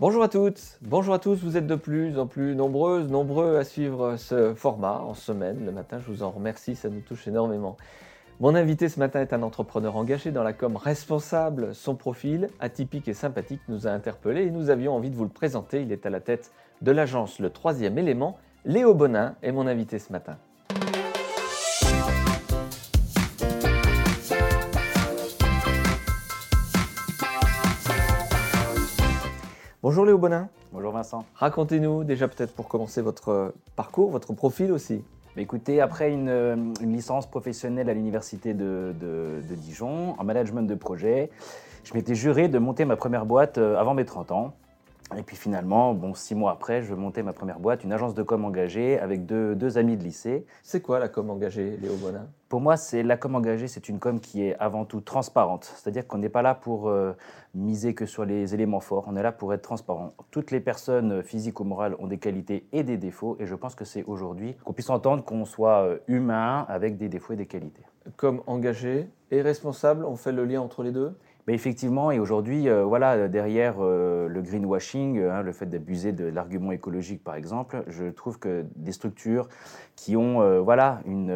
Bonjour à toutes, bonjour à tous, vous êtes de plus en plus nombreuses, nombreux à suivre ce format en semaine le matin, je vous en remercie, ça nous touche énormément. Mon invité ce matin est un entrepreneur engagé dans la com responsable. Son profil, atypique et sympathique, nous a interpellés et nous avions envie de vous le présenter. Il est à la tête de l'agence Le Troisième Élément. Léo Bonin est mon invité ce matin. Bonjour Léo Bonin. Bonjour Vincent. Racontez-nous déjà peut-être pour commencer votre parcours, votre profil aussi. Écoutez, après une, licence professionnelle à l'université de, Dijon en management de projet, je m'étais juré de monter ma première boîte euh, avant mes 30 ans. Et puis finalement, bon, six mois après, je montais ma première boîte, une agence de com engagée avec deux, amis de lycée. C'est quoi la com engagée, Léo Bonin? Pour moi, c'est la com engagée, c'est une com qui est avant tout transparente. C'est-à-dire qu'on n'est pas là pour euh, miser que sur les éléments forts, on est là pour être transparent. Toutes les personnes physiques ou morales ont des qualités et des défauts, et je pense que c'est aujourd'hui qu'on puisse entendre qu'on soit euh, humain avec des défauts et des qualités. Comme engagé et responsable, on fait le lien entre les deux? Effectivement, et aujourd'hui, euh, voilà, derrière euh, le greenwashing, hein, le fait d'abuser de l'argument écologique, par exemple, je trouve que des structures qui ont euh, voilà, une,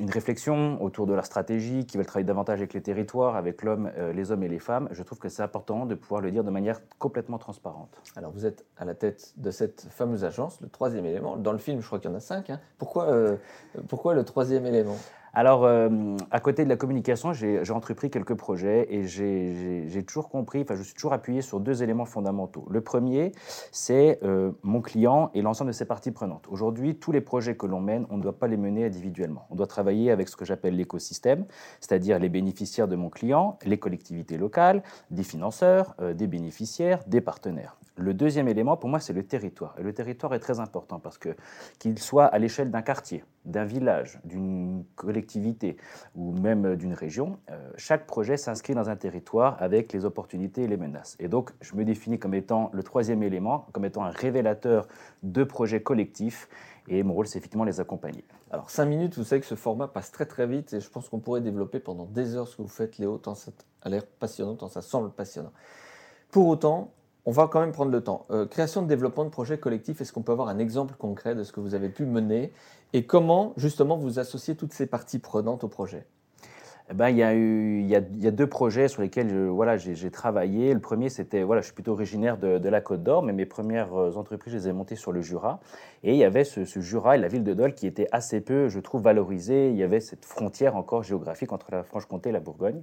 une, réflexion autour de leur stratégie, qui veulent travailler davantage avec les territoires, avec l'homme, les hommes et les femmes, je trouve que c'est important de pouvoir le dire de manière complètement transparente. Alors, vous êtes à la tête de cette fameuse agence, le troisième élément. Dans le film, je crois qu'il y en a cinq. Hein. Pourquoi, pourquoi le troisième élément? Alors, euh, à côté de la communication, j'ai entrepris quelques projets et j'ai toujours compris, enfin, je suis toujours appuyé sur deux éléments fondamentaux. Le premier, c'est euh, mon client et l'ensemble de ses parties prenantes. Aujourd'hui, tous les projets que l'on mène, on ne doit pas les mener individuellement. On doit travailler avec ce que j'appelle l'écosystème, c'est-à-dire les bénéficiaires de mon client, les collectivités locales, des financeurs, euh, des bénéficiaires, des partenaires. Le deuxième élément, pour moi, c'est le territoire. Et le territoire est très important parce que qu'il soit à l'échelle d'un quartier, d'un village, d'une collectivité ou même d'une région, euh, chaque projet s'inscrit dans un territoire avec les opportunités et les menaces. Et donc, je me définis comme étant le troisième élément, comme étant un révélateur de projets collectifs. Et mon rôle, c'est effectivement les accompagner. Alors, cinq minutes, vous savez que ce format passe très très vite et je pense qu'on pourrait développer pendant des heures ce que vous faites, Léo, tant ça a l'air passionnant, tant ça semble passionnant. Pour autant, on va quand même prendre le temps. Euh, création de développement de projets collectifs, est-ce qu'on peut avoir un exemple concret de ce que vous avez pu mener et comment justement vous associez toutes ces parties prenantes au projet? Eh ben, il, y a deux projets sur lesquels voilà, j'ai travaillé. Le premier, c'était, voilà, je suis plutôt originaire de, la Côte d'Or, mais mes premières euh, entreprises, je les ai montées sur le Jura. Et il y avait ce, Jura et la ville de Dole qui étaient assez peu, je trouve, valorisés. Il y avait cette frontière encore géographique entre la Franche-Comté et la Bourgogne.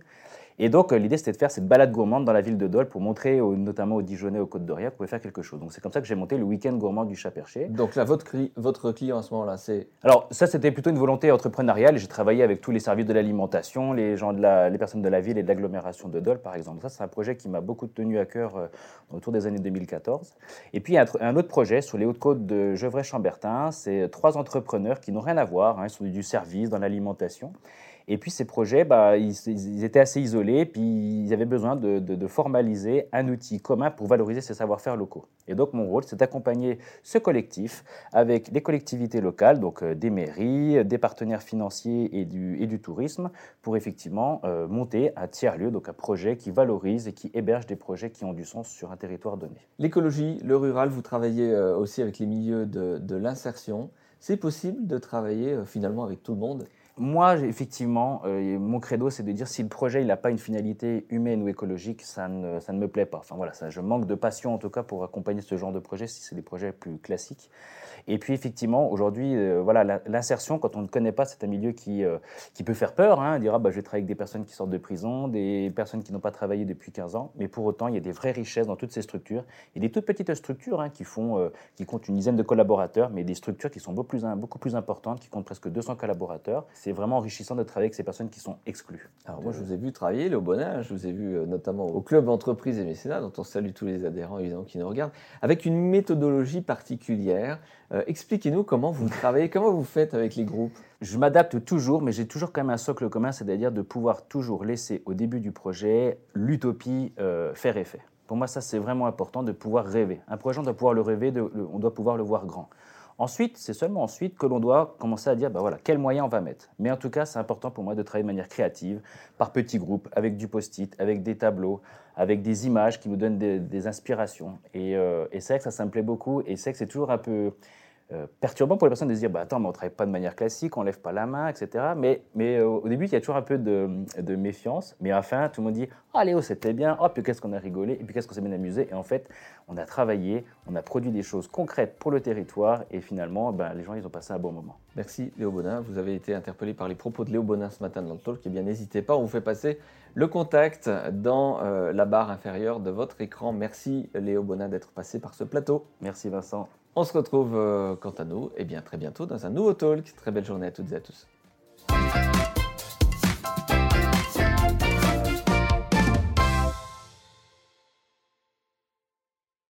Et donc, euh, l'idée, c'était de faire cette balade gourmande dans la ville de Dole pour montrer, notamment aux Dijonais, aux Côtes d'Oria, qu'on pouvait faire quelque chose. Donc, c'est comme ça que j'ai monté le week-end gourmand du Chat-Perché. Donc, là, votre, votre client à ce moment-là, c'est. Alors, ça, c'était plutôt une volonté entrepreneuriale. J'ai travaillé avec tous les services de l'alimentation, les, gens de la, les personnes de la ville et de l'agglomération de Dole, par exemple. Ça, c'est un projet qui m'a beaucoup tenu à cœur euh, autour des années 2014. Et puis, a un, autre projet sur les Hautes-Côtes de Gevrey-Chambertin. C'est trois entrepreneurs qui n'ont rien à voir. Hein, ils sont du service, dans l'alimentation. Et puis ces projets, bah, ils, étaient assez isolés, puis ils avaient besoin de, formaliser un outil commun pour valoriser ces savoir-faire locaux. Et donc mon rôle, c'est d'accompagner ce collectif avec les collectivités locales, donc euh, des mairies, des partenaires financiers et du, tourisme, pour effectivement euh, monter un tiers-lieu, donc un projet qui valorise et qui héberge des projets qui ont du sens sur un territoire donné. L'écologie, le rural, vous travaillez euh, aussi avec les milieux de l'insertion. C'est possible de travailler finalement avec tout le monde? Moi, effectivement, euh, mon credo, c'est de dire si le projet n'a pas une finalité humaine ou écologique, ça ne, ça ne me plaît pas. Enfin voilà, je manque de passion en tout cas pour accompagner ce genre de projet si c'est des projets plus classiques. Et puis effectivement, aujourd'hui, euh, voilà, l'insertion, quand on ne connaît pas, c'est un milieu qui, euh, qui peut faire peur. Hein, dira, bah, je vais travailler avec des personnes qui sortent de prison, des personnes qui n'ont pas travaillé depuis 15 ans. Mais pour autant, il y a des vraies richesses dans toutes ces structures. Il y a des toutes petites structures hein, qui, font, qui comptent une dizaine de collaborateurs, mais des structures qui sont beaucoup plus, beaucoup plus importantes, qui comptent presque 200 collaborateurs c'est vraiment enrichissant de travailler avec ces personnes qui sont exclues. Alors moi, je vous ai vu travailler, le bonheur, je vous ai vu euh, notamment au Club Entreprise et Mécénat, dont on salue tous les adhérents évidemment qui nous regardent, avec une méthodologie particulière. Euh, expliquez-nous comment vous travaillez, comment vous faites avec les groupes Je m'adapte toujours, mais j'ai toujours quand même un socle commun, c'est-à-dire de pouvoir toujours laisser au début du projet l'utopie euh, faire effet. Pour moi, ça, c'est vraiment important de pouvoir rêver. Un projet, on doit pouvoir le rêver, on doit pouvoir le voir grand. Ensuite, c'est seulement ensuite que l'on doit commencer à dire, bah voilà, quels moyens on va mettre. Mais en tout cas, c'est important pour moi de travailler de manière créative, par petits groupes, avec du post-it, avec des tableaux, avec des images qui nous donnent des, inspirations. Et, euh, c'est vrai que ça, ça me plaît beaucoup. Et c'est que c'est toujours un peu perturbant pour les personnes de se dire bah, Attends, mais on ne travaille pas de manière classique, on ne lève pas la main, etc. Mais, mais euh, au début, il y a toujours un peu de, de, méfiance. Mais enfin, tout le monde dit Ah, Léo, c'était bien. Oh, puis qu'est-ce qu'on a rigolé. Et puis qu'est-ce qu'on s'est bien amusé. Et en fait, on a travaillé, on a produit des choses concrètes pour le territoire. Et finalement, ben, les gens, ils ont passé un bon moment. Merci, Léo Bonin. Vous avez été interpellé par les propos de Léo Bonin ce matin dans le talk. Et eh bien, n'hésitez pas, on vous fait passer le contact dans euh, la barre inférieure de votre écran. Merci, Léo Bonin, d'être passé par ce plateau. Merci, Vincent. On se retrouve euh, quant à nous et eh bien très bientôt dans un nouveau talk. Très belle journée à toutes et à tous.